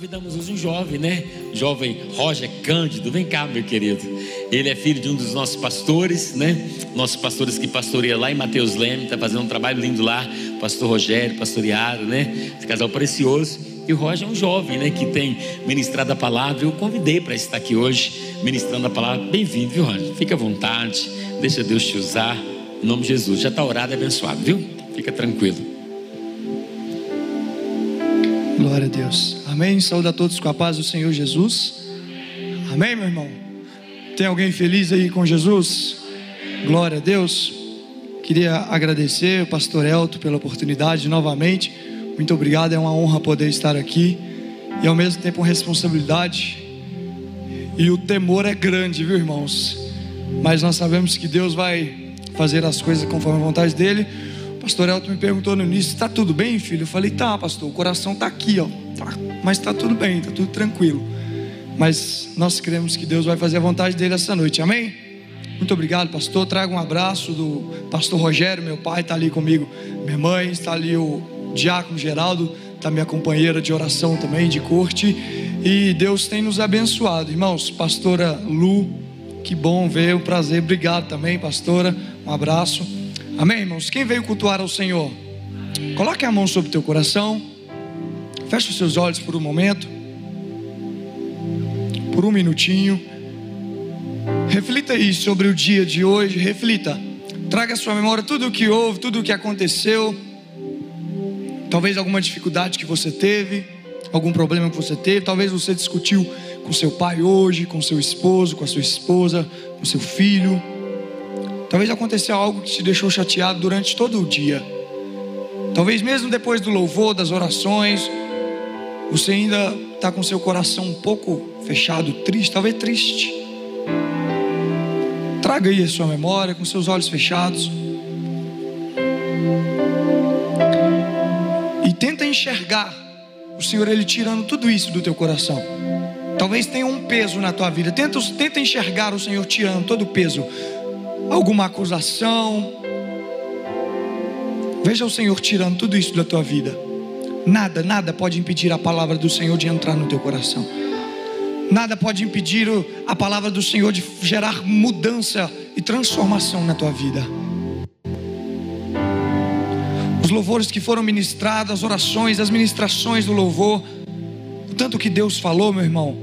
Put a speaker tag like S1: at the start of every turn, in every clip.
S1: Convidamos hoje um jovem, né? Jovem Roger Cândido. Vem cá, meu querido. Ele é filho de um dos nossos pastores, né? Nossos pastores que pastoreia lá em Mateus Leme, está fazendo um trabalho lindo lá. Pastor Rogério, pastoreado, né? Esse casal precioso. E o Roger é um jovem, né? Que tem ministrado a palavra. Eu convidei para estar aqui hoje, ministrando a palavra. Bem-vindo, viu, Roger? Fica à vontade. Deixa Deus te usar. Em nome de Jesus. Já está orado e abençoado, viu? Fica tranquilo.
S2: Glória a Deus. Amém. Saúde a todos com a paz do Senhor Jesus. Amém, meu irmão. Tem alguém feliz aí com Jesus? Glória a Deus. Queria agradecer o pastor Elton pela oportunidade novamente. Muito obrigado, é uma honra poder estar aqui e ao mesmo tempo uma responsabilidade. E o temor é grande, viu, irmãos? Mas nós sabemos que Deus vai fazer as coisas conforme a vontade dele pastor Elton me perguntou no início: está tudo bem, filho? Eu falei: tá, pastor, o coração está aqui, ó. Tá, mas está tudo bem, está tudo tranquilo. Mas nós cremos que Deus vai fazer a vontade dele essa noite, amém? Muito obrigado, pastor. Trago um abraço do pastor Rogério, meu pai, está ali comigo. Minha mãe, está ali o diácono Geraldo, está minha companheira de oração também, de corte. E Deus tem nos abençoado, irmãos. Pastora Lu, que bom ver, um prazer. Obrigado também, pastora. Um abraço. Amém, irmãos? Quem veio cultuar ao Senhor? Coloque a mão sobre o teu coração. Feche os seus olhos por um momento. Por um minutinho. Reflita aí sobre o dia de hoje. Reflita. Traga à sua memória tudo o que houve, tudo o que aconteceu. Talvez alguma dificuldade que você teve, algum problema que você teve. Talvez você discutiu com seu pai hoje, com seu esposo, com a sua esposa, com seu filho. Talvez aconteceu algo que te deixou chateado durante todo o dia. Talvez mesmo depois do louvor, das orações, você ainda está com seu coração um pouco fechado, triste, talvez triste. Traga aí a sua memória com seus olhos fechados. E tenta enxergar o Senhor ele tirando tudo isso do teu coração. Talvez tenha um peso na tua vida. Tenta, tenta enxergar o Senhor tirando todo o peso alguma acusação. Veja o Senhor tirando tudo isso da tua vida. Nada, nada pode impedir a palavra do Senhor de entrar no teu coração. Nada pode impedir a palavra do Senhor de gerar mudança e transformação na tua vida. Os louvores que foram ministrados, as orações, as ministrações do louvor, o tanto que Deus falou, meu irmão,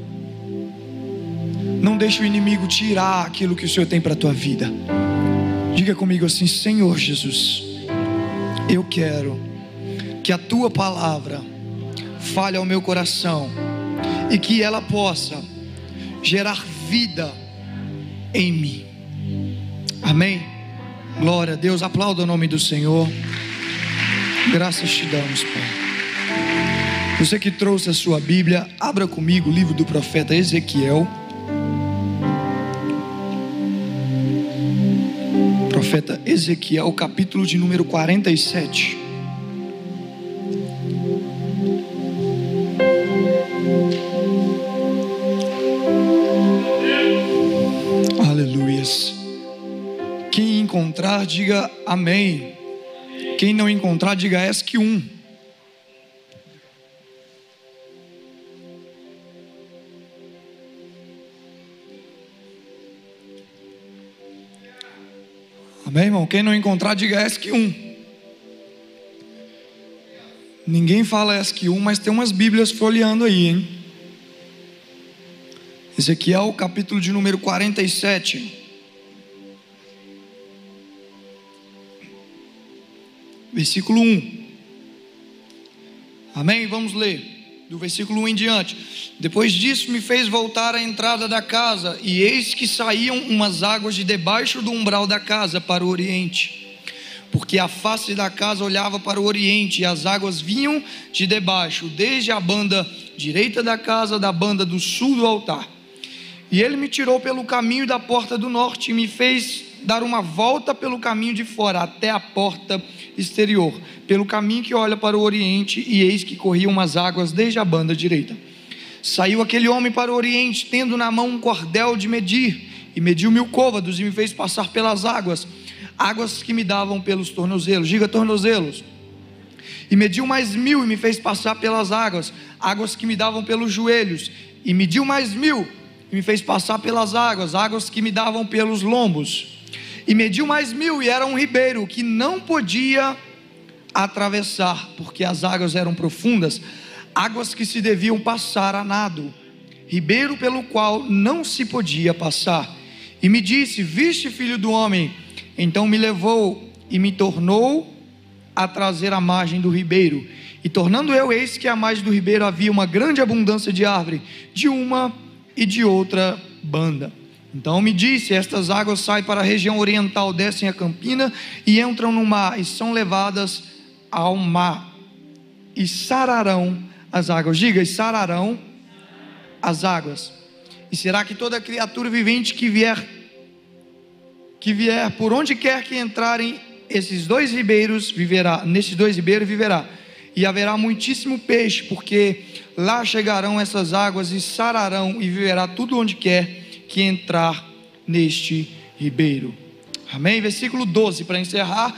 S2: não deixe o inimigo tirar aquilo que o Senhor tem para a tua vida. Diga comigo assim: Senhor Jesus, eu quero que a tua palavra fale ao meu coração e que ela possa gerar vida em mim. Amém. Glória a Deus. Aplauda o nome do Senhor. Graças te damos, Pai. Você que trouxe a sua Bíblia, abra comigo o livro do profeta Ezequiel. profeta Ezequiel, capítulo de número 47. Encontrar, diga amém. Quem não encontrar, diga ESC 1. Amém, irmão? Quem não encontrar, diga ESC 1. Ninguém fala ESC 1, mas tem umas Bíblias folheando aí, hein? Ezequiel, capítulo de número 47. Versículo 1. Amém? Vamos ler do versículo 1 em diante. Depois disso, me fez voltar à entrada da casa, e eis que saíam umas águas de debaixo do umbral da casa para o oriente. Porque a face da casa olhava para o oriente, e as águas vinham de debaixo, desde a banda direita da casa, da banda do sul do altar. E ele me tirou pelo caminho da porta do norte e me fez dar uma volta pelo caminho de fora, até a porta exterior, pelo caminho que olha para o oriente, e eis que corriam umas águas desde a banda direita. Saiu aquele homem para o oriente, tendo na mão um cordel de medir, e mediu mil côvados, e me fez passar pelas águas, águas que me davam pelos tornozelos, diga tornozelos. E mediu mais mil, e me fez passar pelas águas, águas que me davam pelos joelhos, e mediu mais mil, e me fez passar pelas águas, águas que me davam pelos lombos e mediu mais mil, e era um ribeiro que não podia atravessar, porque as águas eram profundas, águas que se deviam passar a nado, ribeiro pelo qual não se podia passar. E me disse: Viste, filho do homem? Então me levou e me tornou a trazer a margem do ribeiro. E tornando eu, eis que à margem do ribeiro havia uma grande abundância de árvore, de uma e de outra banda. Então me disse: Estas águas saem para a região oriental, descem a campina e entram no mar, e são levadas ao mar, e sararão as águas. Diga, e sararão as águas. E será que toda criatura vivente que vier, que vier por onde quer que entrarem esses dois ribeiros, viverá, nesses dois ribeiros viverá. E haverá muitíssimo peixe, porque lá chegarão essas águas e sararão e viverá tudo onde quer que entrar neste ribeiro. Amém? Versículo 12, para encerrar.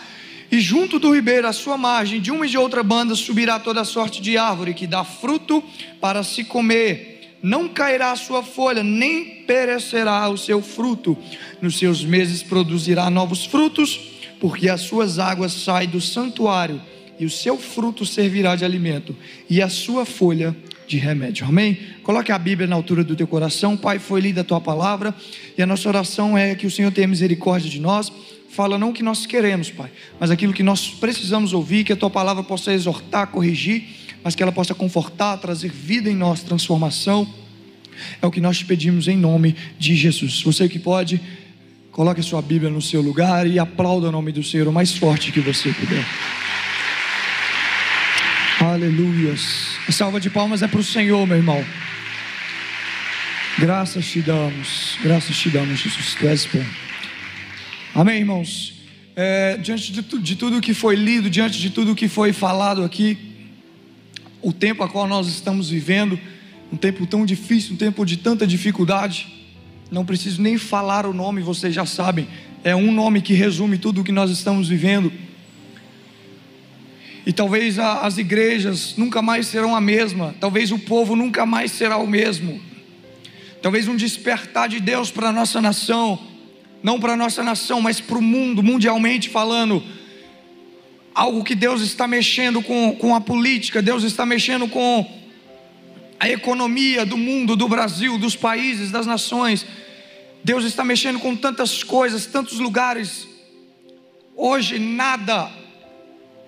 S2: E junto do ribeiro, à sua margem, de uma e de outra banda, subirá toda sorte de árvore que dá fruto para se comer. Não cairá a sua folha, nem perecerá o seu fruto. Nos seus meses produzirá novos frutos, porque as suas águas saem do santuário, e o seu fruto servirá de alimento, e a sua folha de remédio. Amém? Coloque a Bíblia na altura do teu coração. Pai, foi lida a tua palavra e a nossa oração é que o Senhor tenha misericórdia de nós. Fala não o que nós queremos, Pai, mas aquilo que nós precisamos ouvir, que a tua palavra possa exortar, corrigir, mas que ela possa confortar, trazer vida em nós, transformação. É o que nós te pedimos em nome de Jesus. Você que pode, coloque a sua Bíblia no seu lugar e aplauda o nome do Senhor o mais forte que você puder. Aleluias. A salva de palmas é para o Senhor, meu irmão. Graças te damos, graças te damos, Jesus. Tu és bom. Amém, irmãos. É, diante de, tu, de tudo que foi lido, diante de tudo que foi falado aqui, o tempo a qual nós estamos vivendo, um tempo tão difícil, um tempo de tanta dificuldade, não preciso nem falar o nome, vocês já sabem, é um nome que resume tudo o que nós estamos vivendo e talvez a, as igrejas nunca mais serão a mesma, talvez o povo nunca mais será o mesmo. Talvez um despertar de Deus para a nossa nação, não para a nossa nação, mas para o mundo, mundialmente falando. Algo que Deus está mexendo com, com a política, Deus está mexendo com a economia do mundo, do Brasil, dos países, das nações. Deus está mexendo com tantas coisas, tantos lugares. Hoje nada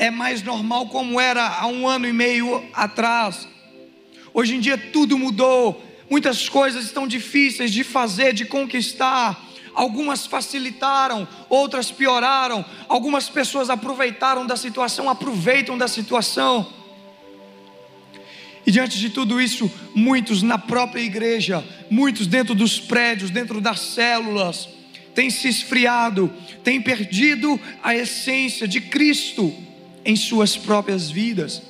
S2: é mais normal como era há um ano e meio atrás. Hoje em dia tudo mudou, muitas coisas estão difíceis de fazer, de conquistar. Algumas facilitaram, outras pioraram. Algumas pessoas aproveitaram da situação, aproveitam da situação. E diante de tudo isso, muitos na própria igreja, muitos dentro dos prédios, dentro das células, têm se esfriado, têm perdido a essência de Cristo em suas próprias vidas.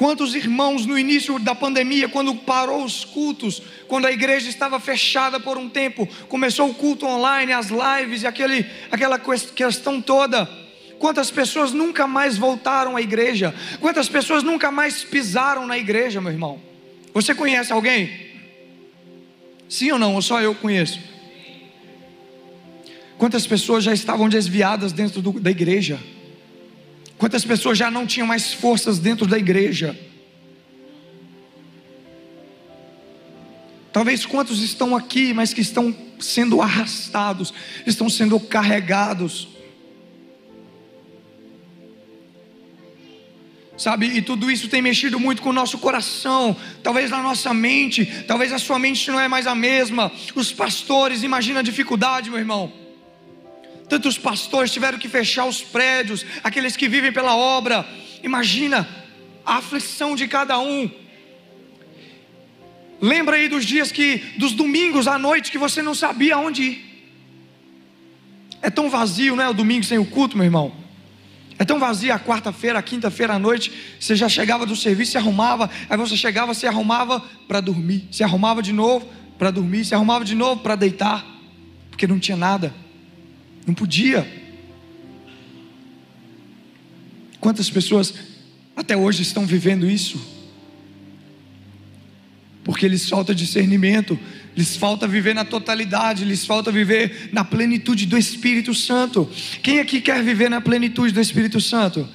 S2: Quantos irmãos no início da pandemia, quando parou os cultos, quando a igreja estava fechada por um tempo, começou o culto online, as lives e aquele, aquela questão toda. Quantas pessoas nunca mais voltaram à igreja? Quantas pessoas nunca mais pisaram na igreja, meu irmão? Você conhece alguém? Sim ou não? Ou só eu conheço? Quantas pessoas já estavam desviadas dentro do, da igreja? Quantas pessoas já não tinham mais forças dentro da igreja? Talvez quantos estão aqui, mas que estão sendo arrastados, estão sendo carregados. Sabe, e tudo isso tem mexido muito com o nosso coração, talvez na nossa mente, talvez a sua mente não é mais a mesma. Os pastores, imagina a dificuldade, meu irmão. Tantos pastores tiveram que fechar os prédios, aqueles que vivem pela obra. Imagina a aflição de cada um. Lembra aí dos dias que, dos domingos à noite que você não sabia onde ir. É tão vazio, né? O domingo sem o culto, meu irmão. É tão vazio a quarta-feira, a quinta-feira à noite. Você já chegava do serviço, se arrumava. Aí você chegava, se arrumava para dormir. Se arrumava de novo para dormir. Se arrumava de novo para deitar. Porque não tinha nada. Não podia. Quantas pessoas até hoje estão vivendo isso? Porque lhes falta discernimento, lhes falta viver na totalidade, lhes falta viver na plenitude do Espírito Santo. Quem aqui quer viver na plenitude do Espírito Santo?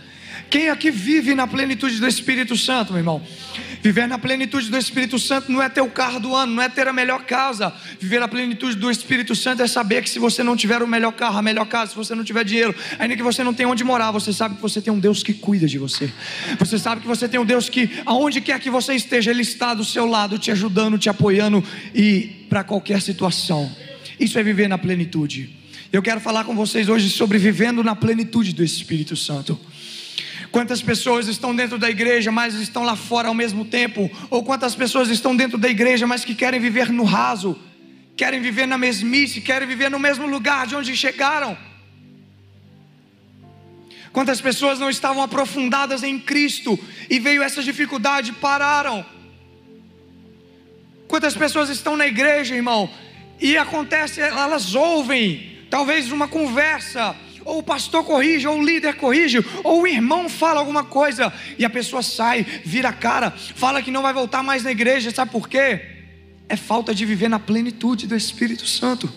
S2: Quem aqui vive na plenitude do Espírito Santo, meu irmão? Viver na plenitude do Espírito Santo não é ter o carro do ano, não é ter a melhor casa. Viver na plenitude do Espírito Santo é saber que se você não tiver o melhor carro, a melhor casa, se você não tiver dinheiro, ainda que você não tenha onde morar, você sabe que você tem um Deus que cuida de você. Você sabe que você tem um Deus que, aonde quer que você esteja, Ele está do seu lado, te ajudando, te apoiando e para qualquer situação. Isso é viver na plenitude. Eu quero falar com vocês hoje sobre vivendo na plenitude do Espírito Santo. Quantas pessoas estão dentro da igreja, mas estão lá fora ao mesmo tempo? Ou quantas pessoas estão dentro da igreja, mas que querem viver no raso, querem viver na mesmice, querem viver no mesmo lugar de onde chegaram? Quantas pessoas não estavam aprofundadas em Cristo e veio essa dificuldade, pararam? Quantas pessoas estão na igreja, irmão, e acontece, elas ouvem, talvez uma conversa, ou o pastor corrige, ou o líder corrige, ou o irmão fala alguma coisa e a pessoa sai, vira a cara, fala que não vai voltar mais na igreja, sabe por quê? É falta de viver na plenitude do Espírito Santo,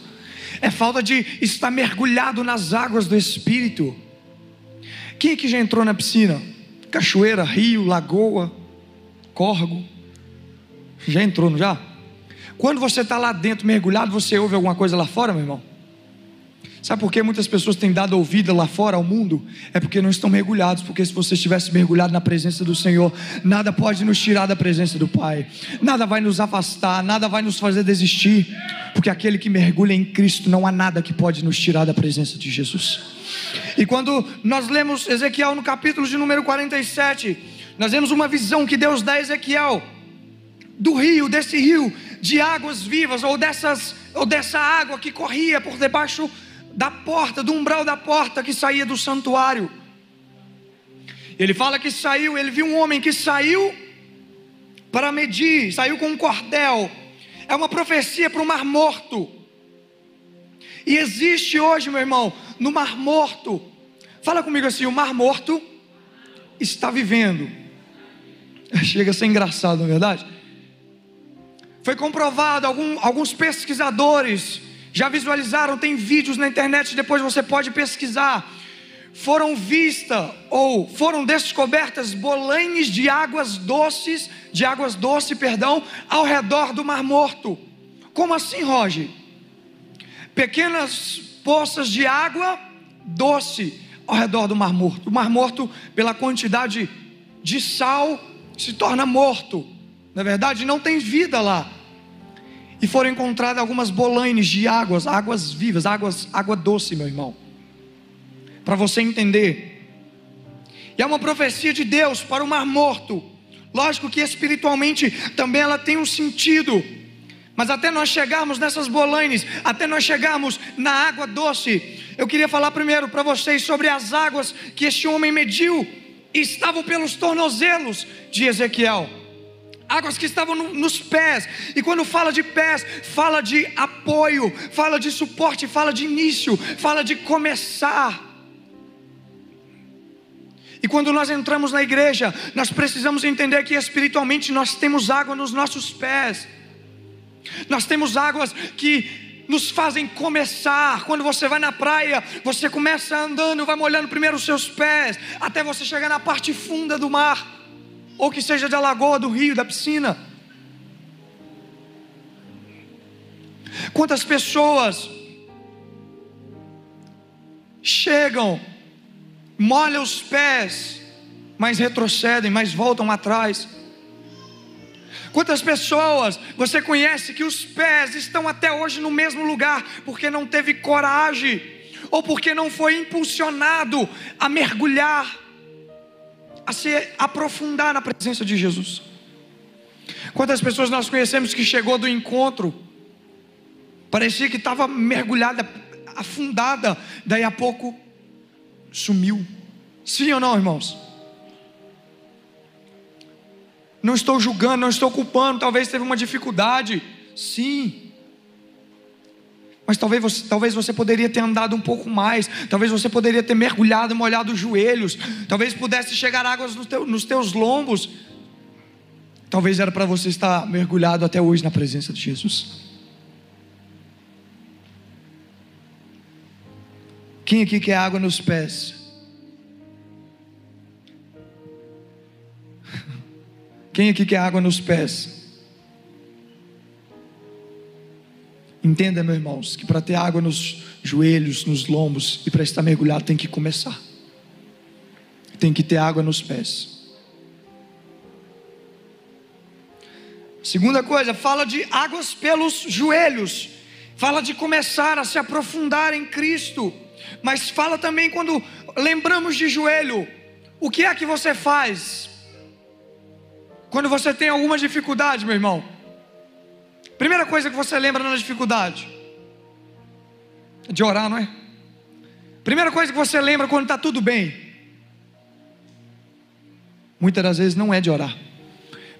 S2: é falta de estar mergulhado nas águas do Espírito. Quem que já entrou na piscina? Cachoeira, rio, lagoa, córrego. Já entrou, não já? Quando você está lá dentro mergulhado, você ouve alguma coisa lá fora, meu irmão? Sabe por que muitas pessoas têm dado ouvida lá fora ao mundo? É porque não estão mergulhados. Porque se você estivesse mergulhado na presença do Senhor, nada pode nos tirar da presença do Pai, nada vai nos afastar, nada vai nos fazer desistir. Porque aquele que mergulha em Cristo, não há nada que pode nos tirar da presença de Jesus. E quando nós lemos Ezequiel no capítulo de número 47, nós vemos uma visão que Deus dá a Ezequiel do rio, desse rio de águas vivas, ou, dessas, ou dessa água que corria por debaixo da porta, do umbral da porta que saía do santuário. Ele fala que saiu, ele viu um homem que saiu para medir, saiu com um cordel. É uma profecia para o Mar Morto. E existe hoje, meu irmão, no Mar Morto. Fala comigo assim: o Mar Morto está vivendo. Chega a ser engraçado, não é verdade? Foi comprovado, algum, alguns pesquisadores já visualizaram? Tem vídeos na internet, depois você pode pesquisar. Foram vistas ou foram descobertas bolanes de águas doces, de águas doces, perdão, ao redor do Mar Morto. Como assim, Roger? Pequenas poças de água doce ao redor do Mar Morto. O Mar Morto, pela quantidade de sal, se torna morto. Na verdade, não tem vida lá. E foram encontradas algumas bolanes de águas, águas vivas, águas, água doce, meu irmão. Para você entender. E é uma profecia de Deus para o mar morto. Lógico que espiritualmente também ela tem um sentido. Mas até nós chegarmos nessas bolanes, até nós chegarmos na água doce, eu queria falar primeiro para vocês sobre as águas que este homem mediu e estavam pelos tornozelos de Ezequiel águas que estavam no, nos pés. E quando fala de pés, fala de apoio, fala de suporte, fala de início, fala de começar. E quando nós entramos na igreja, nós precisamos entender que espiritualmente nós temos água nos nossos pés. Nós temos águas que nos fazem começar. Quando você vai na praia, você começa andando, vai molhando primeiro os seus pés, até você chegar na parte funda do mar ou que seja da lagoa, do rio, da piscina. Quantas pessoas chegam, molham os pés, mas retrocedem, mas voltam atrás. Quantas pessoas você conhece que os pés estão até hoje no mesmo lugar porque não teve coragem ou porque não foi impulsionado a mergulhar? A se aprofundar na presença de Jesus. Quantas pessoas nós conhecemos que chegou do encontro, parecia que estava mergulhada, afundada, daí a pouco sumiu. Sim ou não, irmãos? Não estou julgando, não estou culpando, talvez teve uma dificuldade. Sim. Mas talvez você, talvez você poderia ter andado um pouco mais, talvez você poderia ter mergulhado molhado os joelhos, talvez pudesse chegar águas nos, teu, nos teus lombos. Talvez era para você estar mergulhado até hoje na presença de Jesus. Quem aqui quer água nos pés? Quem aqui quer água nos pés? Entenda, meus irmãos, que para ter água nos joelhos, nos lombos e para estar mergulhado tem que começar. Tem que ter água nos pés. Segunda coisa, fala de águas pelos joelhos. Fala de começar a se aprofundar em Cristo. Mas fala também quando lembramos de joelho, o que é que você faz? Quando você tem alguma dificuldade, meu irmão? Primeira coisa que você lembra na dificuldade? De orar, não é? Primeira coisa que você lembra quando está tudo bem? Muitas das vezes não é de orar.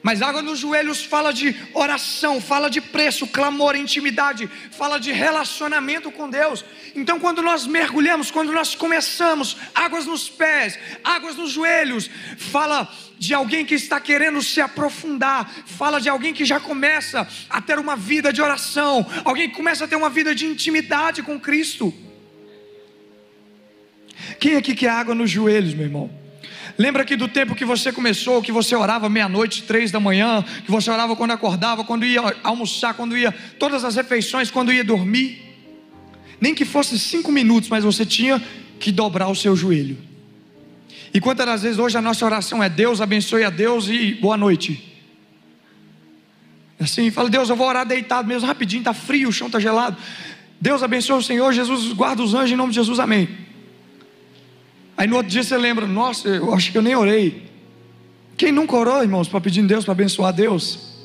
S2: Mas água nos joelhos fala de oração, fala de preço, clamor, intimidade, fala de relacionamento com Deus. Então, quando nós mergulhamos, quando nós começamos, águas nos pés, águas nos joelhos, fala de alguém que está querendo se aprofundar, fala de alguém que já começa a ter uma vida de oração, alguém que começa a ter uma vida de intimidade com Cristo. Quem aqui quer água nos joelhos, meu irmão? Lembra aqui do tempo que você começou, que você orava meia-noite, três da manhã, que você orava quando acordava, quando ia almoçar, quando ia todas as refeições, quando ia dormir. Nem que fosse cinco minutos, mas você tinha que dobrar o seu joelho. E quantas das vezes hoje a nossa oração é Deus abençoe a Deus e boa noite. Assim, fala, Deus, eu vou orar deitado mesmo, rapidinho, está frio, o chão está gelado. Deus abençoe o Senhor, Jesus guarda os anjos em nome de Jesus, amém. Aí no outro dia você lembra, nossa, eu acho que eu nem orei. Quem nunca orou, irmãos, para pedir em Deus, para abençoar Deus?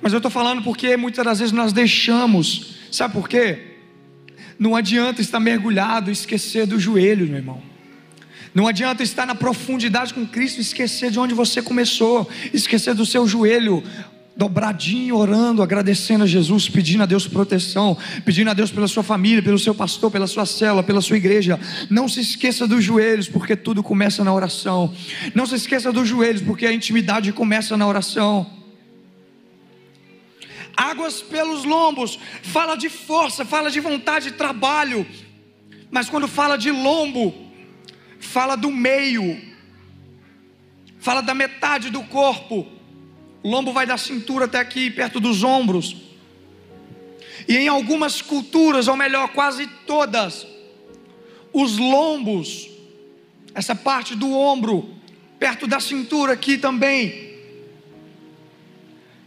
S2: Mas eu estou falando porque muitas das vezes nós deixamos, sabe por quê? Não adianta estar mergulhado e esquecer do joelho, meu irmão. Não adianta estar na profundidade com Cristo e esquecer de onde você começou, esquecer do seu joelho dobradinho, orando, agradecendo a Jesus, pedindo a Deus proteção, pedindo a Deus pela sua família, pelo seu pastor, pela sua célula, pela sua igreja. Não se esqueça dos joelhos, porque tudo começa na oração. Não se esqueça dos joelhos, porque a intimidade começa na oração. Águas pelos lombos, fala de força, fala de vontade de trabalho, mas quando fala de lombo, fala do meio, fala da metade do corpo o lombo vai da cintura até aqui, perto dos ombros. E em algumas culturas, ou melhor, quase todas, os lombos, essa parte do ombro, perto da cintura aqui também,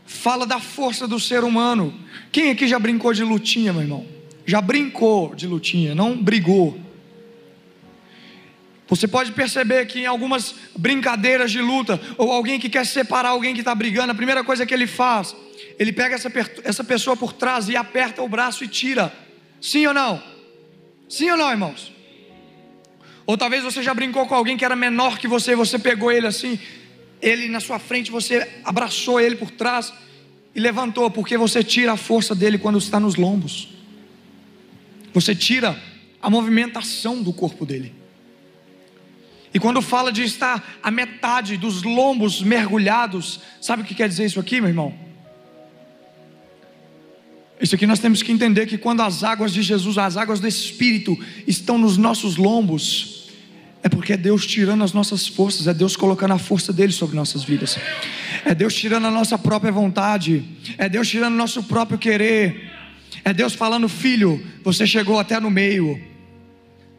S2: fala da força do ser humano. Quem aqui já brincou de lutinha, meu irmão? Já brincou de lutinha, não brigou. Você pode perceber que em algumas brincadeiras de luta, ou alguém que quer separar alguém que está brigando, a primeira coisa que ele faz, ele pega essa, essa pessoa por trás e aperta o braço e tira. Sim ou não? Sim ou não, irmãos? Ou talvez você já brincou com alguém que era menor que você, você pegou ele assim, ele na sua frente, você abraçou ele por trás e levantou, porque você tira a força dele quando está nos lombos. Você tira a movimentação do corpo dele. E quando fala de estar a metade dos lombos mergulhados, sabe o que quer dizer isso aqui, meu irmão? Isso aqui nós temos que entender que quando as águas de Jesus, as águas do Espírito, estão nos nossos lombos, é porque é Deus tirando as nossas forças, é Deus colocando a força dele sobre nossas vidas, é Deus tirando a nossa própria vontade, é Deus tirando o nosso próprio querer, é Deus falando: Filho, você chegou até no meio,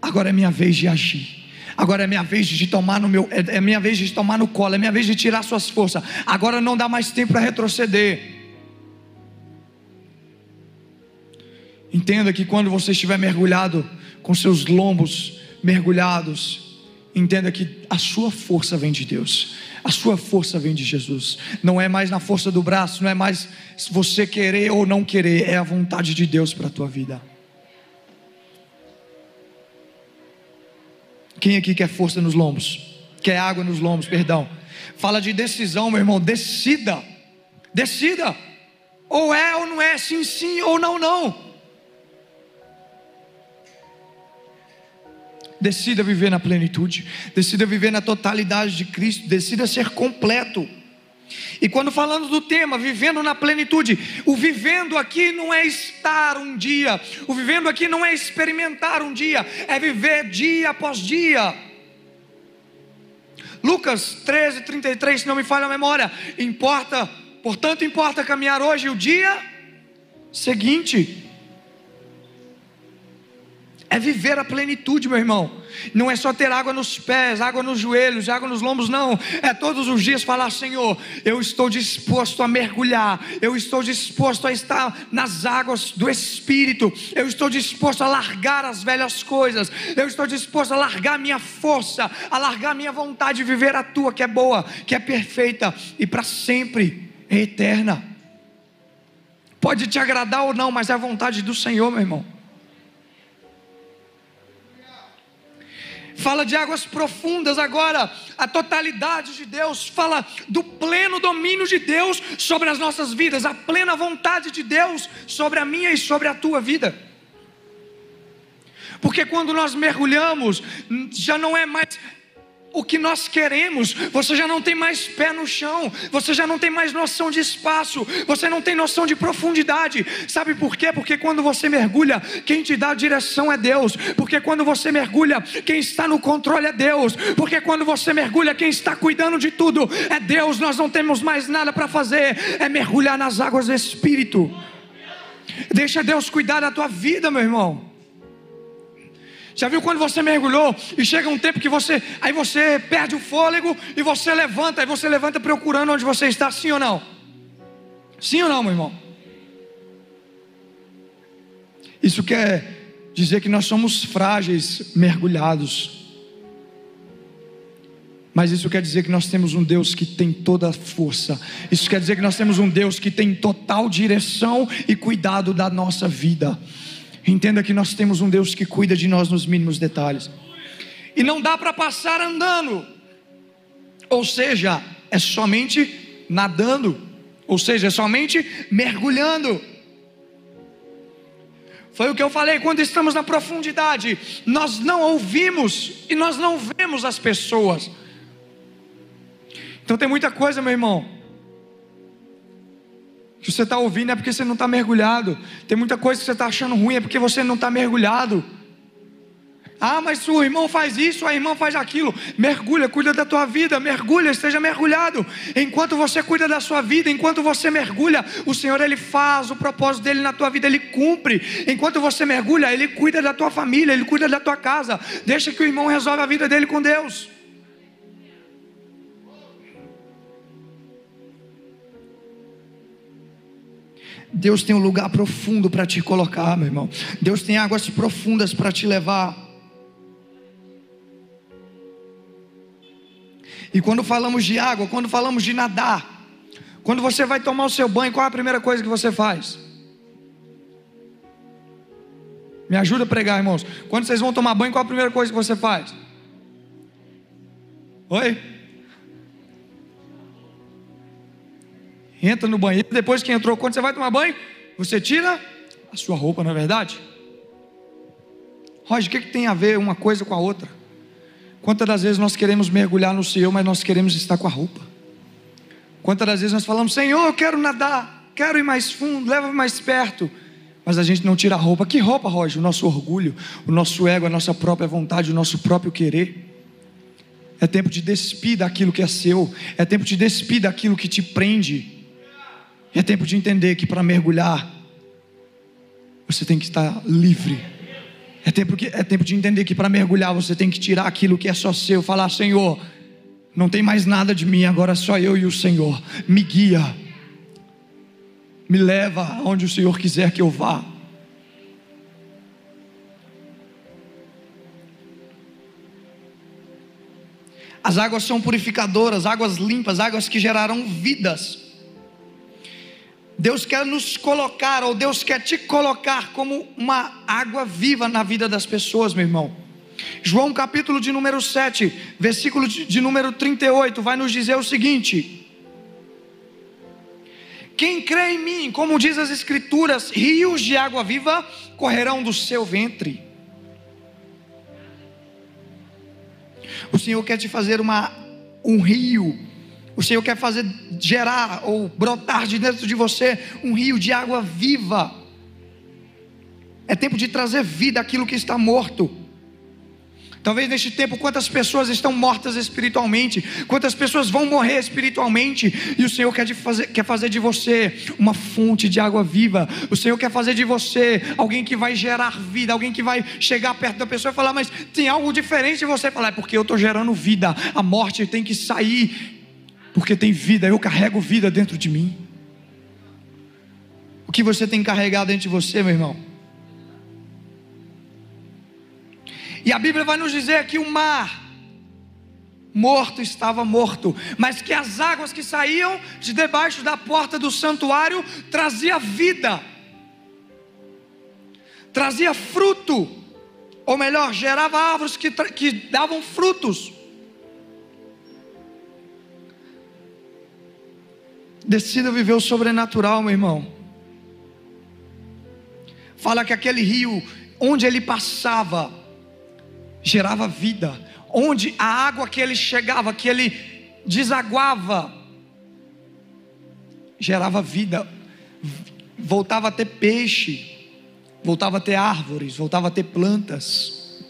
S2: agora é minha vez de agir. Agora é minha vez de tomar no meu, é, é minha vez de tomar no colo, é minha vez de tirar suas forças. Agora não dá mais tempo para retroceder. Entenda que quando você estiver mergulhado com seus lombos mergulhados, entenda que a sua força vem de Deus. A sua força vem de Jesus. Não é mais na força do braço, não é mais você querer ou não querer, é a vontade de Deus para a tua vida. Quem aqui quer força nos lombos? Quer água nos lombos, perdão. Fala de decisão, meu irmão. Decida. Decida. Ou é ou não é, sim, sim, ou não, não. Decida viver na plenitude, decida viver na totalidade de Cristo, decida ser completo. E quando falamos do tema, vivendo na plenitude, o vivendo aqui não é estar um dia, o vivendo aqui não é experimentar um dia, é viver dia após dia. Lucas 13, 33, se não me falha a memória, importa, portanto, importa caminhar hoje o dia seguinte é viver a plenitude, meu irmão. Não é só ter água nos pés, água nos joelhos, água nos lombos, não. É todos os dias falar: Senhor, eu estou disposto a mergulhar, eu estou disposto a estar nas águas do Espírito, eu estou disposto a largar as velhas coisas, eu estou disposto a largar minha força, a largar minha vontade de viver a tua, que é boa, que é perfeita e para sempre é eterna. Pode te agradar ou não, mas é a vontade do Senhor, meu irmão. Fala de águas profundas agora, a totalidade de Deus, fala do pleno domínio de Deus sobre as nossas vidas, a plena vontade de Deus sobre a minha e sobre a tua vida. Porque quando nós mergulhamos, já não é mais o que nós queremos, você já não tem mais pé no chão, você já não tem mais noção de espaço, você não tem noção de profundidade. Sabe por quê? Porque quando você mergulha, quem te dá a direção é Deus. Porque quando você mergulha, quem está no controle é Deus. Porque quando você mergulha, quem está cuidando de tudo é Deus. Nós não temos mais nada para fazer, é mergulhar nas águas do Espírito. Deixa Deus cuidar da tua vida, meu irmão. Já viu quando você mergulhou e chega um tempo que você, aí você perde o fôlego e você levanta, aí você levanta procurando onde você está, sim ou não? Sim ou não, meu irmão? Isso quer dizer que nós somos frágeis, mergulhados. Mas isso quer dizer que nós temos um Deus que tem toda a força. Isso quer dizer que nós temos um Deus que tem total direção e cuidado da nossa vida. Entenda que nós temos um Deus que cuida de nós nos mínimos detalhes. E não dá para passar andando. Ou seja, é somente nadando. Ou seja, é somente mergulhando. Foi o que eu falei quando estamos na profundidade. Nós não ouvimos e nós não vemos as pessoas. Então tem muita coisa, meu irmão, que você está ouvindo é porque você não está mergulhado. Tem muita coisa que você está achando ruim é porque você não está mergulhado. Ah, mas o irmão faz isso, a irmã faz aquilo. Mergulha, cuida da tua vida, mergulha, esteja mergulhado. Enquanto você cuida da sua vida, enquanto você mergulha, o Senhor ele faz o propósito dele na tua vida, ele cumpre. Enquanto você mergulha, ele cuida da tua família, ele cuida da tua casa. Deixa que o irmão resolva a vida dele com Deus. Deus tem um lugar profundo para te colocar, meu irmão. Deus tem águas profundas para te levar. E quando falamos de água, quando falamos de nadar, quando você vai tomar o seu banho, qual é a primeira coisa que você faz? Me ajuda a pregar, irmãos. Quando vocês vão tomar banho, qual é a primeira coisa que você faz? Oi? Entra no banheiro, depois que entrou, quando você vai tomar banho, você tira a sua roupa, não é verdade? Roger, o que, que tem a ver uma coisa com a outra? Quantas das vezes nós queremos mergulhar no Senhor, mas nós queremos estar com a roupa? Quantas das vezes nós falamos, Senhor, eu quero nadar, quero ir mais fundo, leva-me mais perto, mas a gente não tira a roupa. Que roupa, Roger? O nosso orgulho, o nosso ego, a nossa própria vontade, o nosso próprio querer. É tempo de despir daquilo que é seu, é tempo de despir daquilo que te prende. É tempo de entender que para mergulhar, você tem que estar livre. É tempo, que, é tempo de entender que para mergulhar você tem que tirar aquilo que é só seu, falar: Senhor, não tem mais nada de mim, agora só eu e o Senhor. Me guia, me leva aonde o Senhor quiser que eu vá. As águas são purificadoras, águas limpas, águas que gerarão vidas. Deus quer nos colocar, ou Deus quer te colocar como uma água viva na vida das pessoas, meu irmão. João capítulo de número 7, versículo de, número 38, vai nos dizer o seguinte: Quem crê em mim, como diz as Escrituras, rios de água viva correrão do seu ventre. O Senhor quer te fazer uma, um rio. O Senhor quer fazer gerar ou brotar de dentro de você um rio de água viva. É tempo de trazer vida àquilo que está morto. Talvez neste tempo, quantas pessoas estão mortas espiritualmente, quantas pessoas vão morrer espiritualmente, e o Senhor quer, fazer, quer fazer de você uma fonte de água viva, o Senhor quer fazer de você alguém que vai gerar vida, alguém que vai chegar perto da pessoa e falar, mas tem algo diferente de você. Falar, é porque eu estou gerando vida, a morte tem que sair, porque tem vida, eu carrego vida dentro de mim. O que você tem carregado dentro de você, meu irmão? E a Bíblia vai nos dizer que o mar morto estava morto, mas que as águas que saíam de debaixo da porta do santuário trazia vida. Trazia fruto, ou melhor, gerava árvores que, que davam frutos. Decida viver o sobrenatural, meu irmão. Fala que aquele rio, onde ele passava, gerava vida. Onde a água que ele chegava, que ele desaguava, gerava vida. Voltava a ter peixe, voltava a ter árvores, voltava a ter plantas.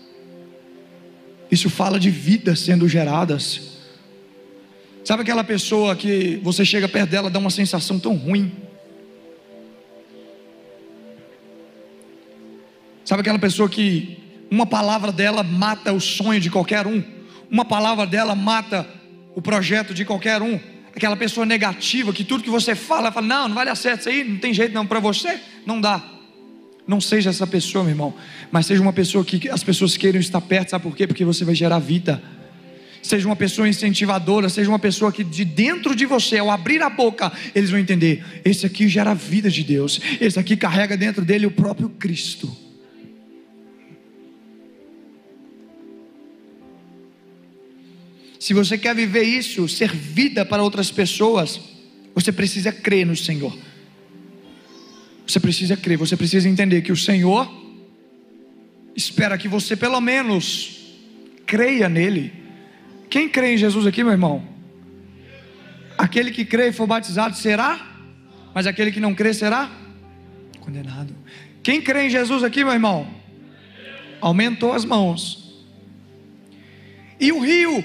S2: Isso fala de vidas sendo geradas. Sabe aquela pessoa que você chega perto dela, dá uma sensação tão ruim? Sabe aquela pessoa que uma palavra dela mata o sonho de qualquer um. Uma palavra dela mata o projeto de qualquer um. Aquela pessoa negativa que tudo que você fala, fala: "Não, não vai dar certo isso aí, não tem jeito não para você, não dá". Não seja essa pessoa, meu irmão, mas seja uma pessoa que as pessoas queiram estar perto, sabe por quê? Porque você vai gerar vida. Seja uma pessoa incentivadora, seja uma pessoa que de dentro de você, ao abrir a boca, eles vão entender: esse aqui gera a vida de Deus, esse aqui carrega dentro dele o próprio Cristo. Se você quer viver isso, ser vida para outras pessoas, você precisa crer no Senhor. Você precisa crer, você precisa entender que o Senhor espera que você pelo menos creia nele. Quem crê em Jesus aqui, meu irmão? Aquele que crê e for batizado será, mas aquele que não crê será condenado. Quem crê em Jesus aqui, meu irmão? Aumentou as mãos. E o rio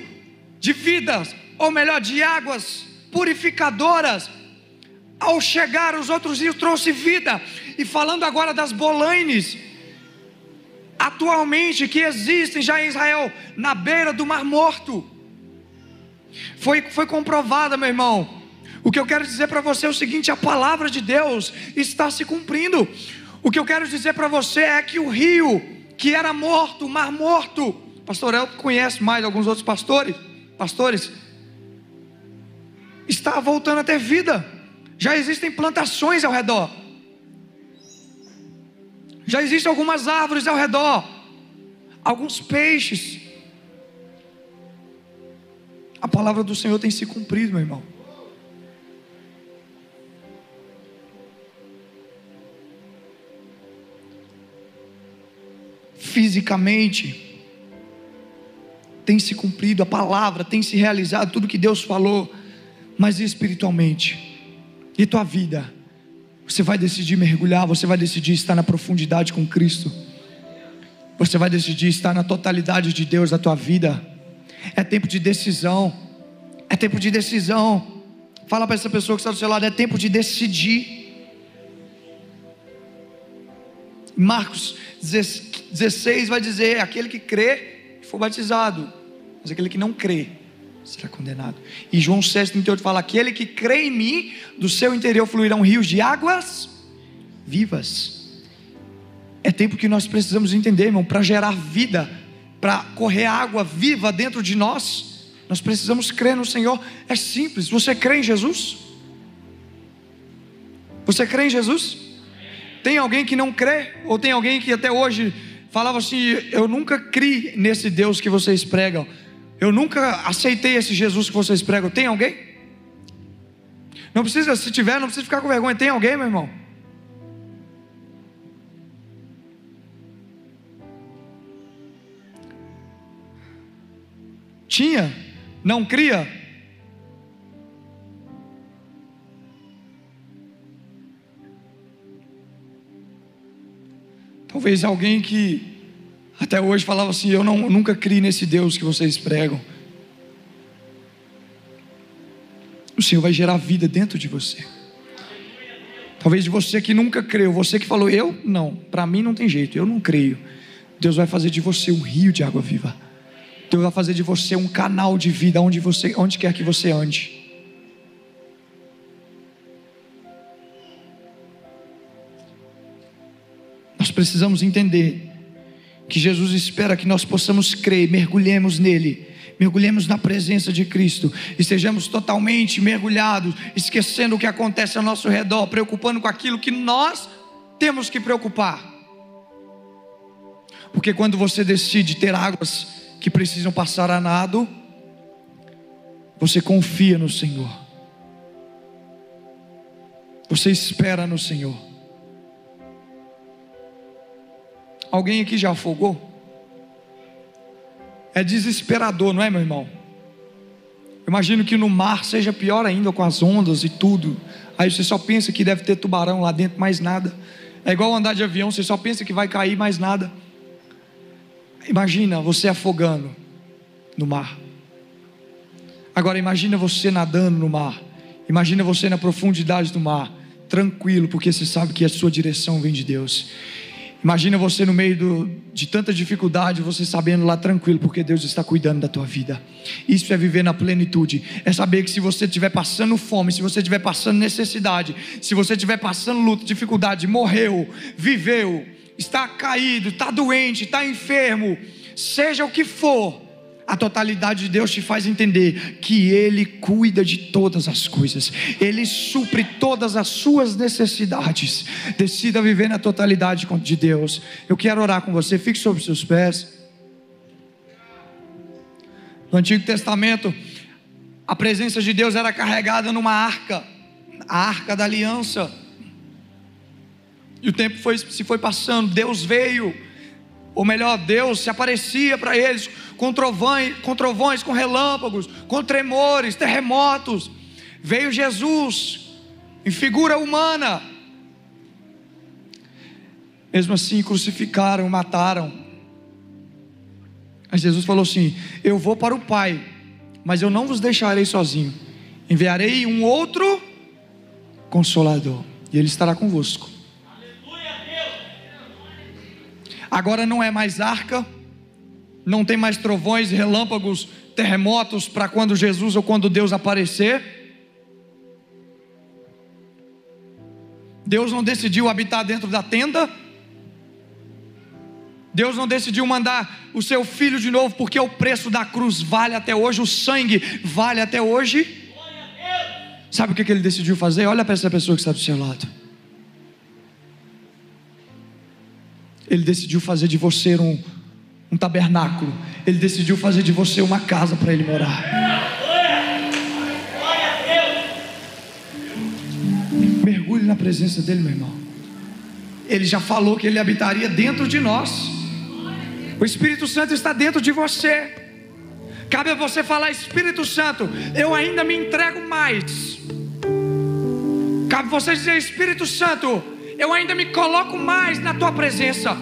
S2: de vidas, ou melhor, de águas purificadoras. Ao chegar, os outros rios trouxe vida. E falando agora das bolaines, atualmente que existem já em Israel, na beira do Mar Morto. Foi, foi comprovada, meu irmão. O que eu quero dizer para você é o seguinte: a palavra de Deus está se cumprindo. O que eu quero dizer para você é que o rio que era morto, o mar morto, pastor El conhece mais alguns outros pastores, pastores, está voltando a ter vida. Já existem plantações ao redor. Já existem algumas árvores ao redor. Alguns peixes. A palavra do Senhor tem se cumprido, meu irmão. Fisicamente, tem se cumprido, a palavra tem se realizado, tudo que Deus falou, mas espiritualmente, e tua vida, você vai decidir mergulhar, você vai decidir estar na profundidade com Cristo, você vai decidir estar na totalidade de Deus na tua vida, é tempo de decisão, é tempo de decisão. Fala para essa pessoa que está do seu lado, é tempo de decidir. Marcos 16 vai dizer: aquele que crê for batizado, mas aquele que não crê será condenado. E João 6,38 fala: Aquele que crê em mim, do seu interior fluirão rios de águas vivas. É tempo que nós precisamos entender, irmão, para gerar vida, para correr água viva dentro de nós. Nós precisamos crer no Senhor. É simples. Você crê em Jesus? Você crê em Jesus? Tem alguém que não crê? Ou tem alguém que até hoje falava assim: Eu nunca criei nesse Deus que vocês pregam. Eu nunca aceitei esse Jesus que vocês pregam. Tem alguém? Não precisa, se tiver, não precisa ficar com vergonha. Tem alguém, meu irmão? Tinha? Não cria? Talvez alguém que até hoje falava assim: Eu não, nunca criei nesse Deus que vocês pregam. O Senhor vai gerar vida dentro de você. Talvez você que nunca creu, você que falou, eu não, para mim não tem jeito, eu não creio. Deus vai fazer de você um rio de água viva. Deus vai fazer de você um canal de vida onde você, onde quer que você ande. Nós precisamos entender que Jesus espera que nós possamos crer, mergulhemos nele, mergulhemos na presença de Cristo, estejamos totalmente mergulhados, esquecendo o que acontece ao nosso redor, preocupando com aquilo que nós temos que preocupar. Porque quando você decide ter águas que precisam passar a nado, você confia no Senhor. Você espera no Senhor. Alguém aqui já afogou? É desesperador, não é, meu irmão? Imagino que no mar seja pior ainda com as ondas e tudo. Aí você só pensa que deve ter tubarão lá dentro, mais nada. É igual andar de avião, você só pensa que vai cair mais nada. Imagina você afogando no mar. Agora imagina você nadando no mar. Imagina você na profundidade do mar, tranquilo, porque você sabe que a sua direção vem de Deus. Imagina você no meio do, de tanta dificuldade, você sabendo lá tranquilo, porque Deus está cuidando da tua vida. Isso é viver na plenitude. É saber que se você estiver passando fome, se você estiver passando necessidade, se você estiver passando luta, dificuldade, morreu, viveu, está caído, está doente, está enfermo, seja o que for, a totalidade de Deus te faz entender que Ele cuida de todas as coisas, Ele supre todas as suas necessidades. Decida viver na totalidade de Deus. Eu quero orar com você, fique sobre seus pés. No Antigo Testamento, a presença de Deus era carregada numa arca, a arca da aliança. E o tempo foi, se foi passando, Deus veio, ou melhor, Deus se aparecia para eles com trovões, com trovões, com relâmpagos, com tremores, terremotos. Veio Jesus em figura humana. Mesmo assim, crucificaram, mataram. Mas Jesus falou assim: Eu vou para o Pai, mas eu não vos deixarei sozinho. Enviarei um outro consolador, e ele estará convosco. Agora não é mais arca, não tem mais trovões, relâmpagos, terremotos para quando Jesus ou quando Deus aparecer. Deus não decidiu habitar dentro da tenda. Deus não decidiu mandar o seu filho de novo, porque o preço da cruz vale até hoje, o sangue vale até hoje. Sabe o que ele decidiu fazer? Olha para essa pessoa que está do seu lado. Ele decidiu fazer de você um, um tabernáculo. Ele decidiu fazer de você uma casa para ele morar. Mergulhe na presença dele, meu irmão. Ele já falou que ele habitaria dentro de nós. O Espírito Santo está dentro de você. Cabe a você falar, Espírito Santo, eu ainda me entrego mais. Cabe você dizer, Espírito Santo, eu ainda me coloco mais na tua presença.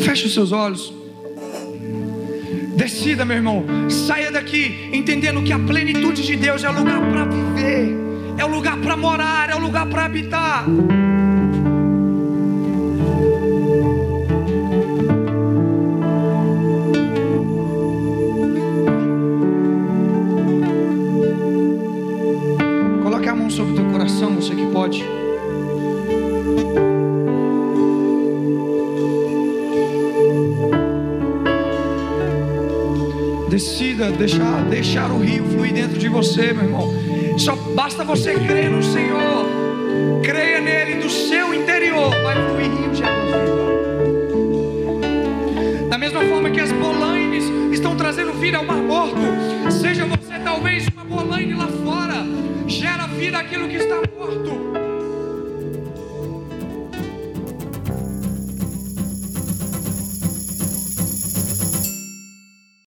S2: Feche os seus olhos. Decida, meu irmão. Saia daqui entendendo que a plenitude de Deus é o lugar para viver, é o lugar para morar, é o lugar para habitar. Deixar, deixar o rio fluir dentro de você, meu irmão. Só basta você crer no Senhor. Creia nele, do seu interior vai fluir rio de água. Da mesma forma que as bolainas estão trazendo vida ao mar morto, seja você talvez uma bolaine lá fora, gera vida aquilo que está morto.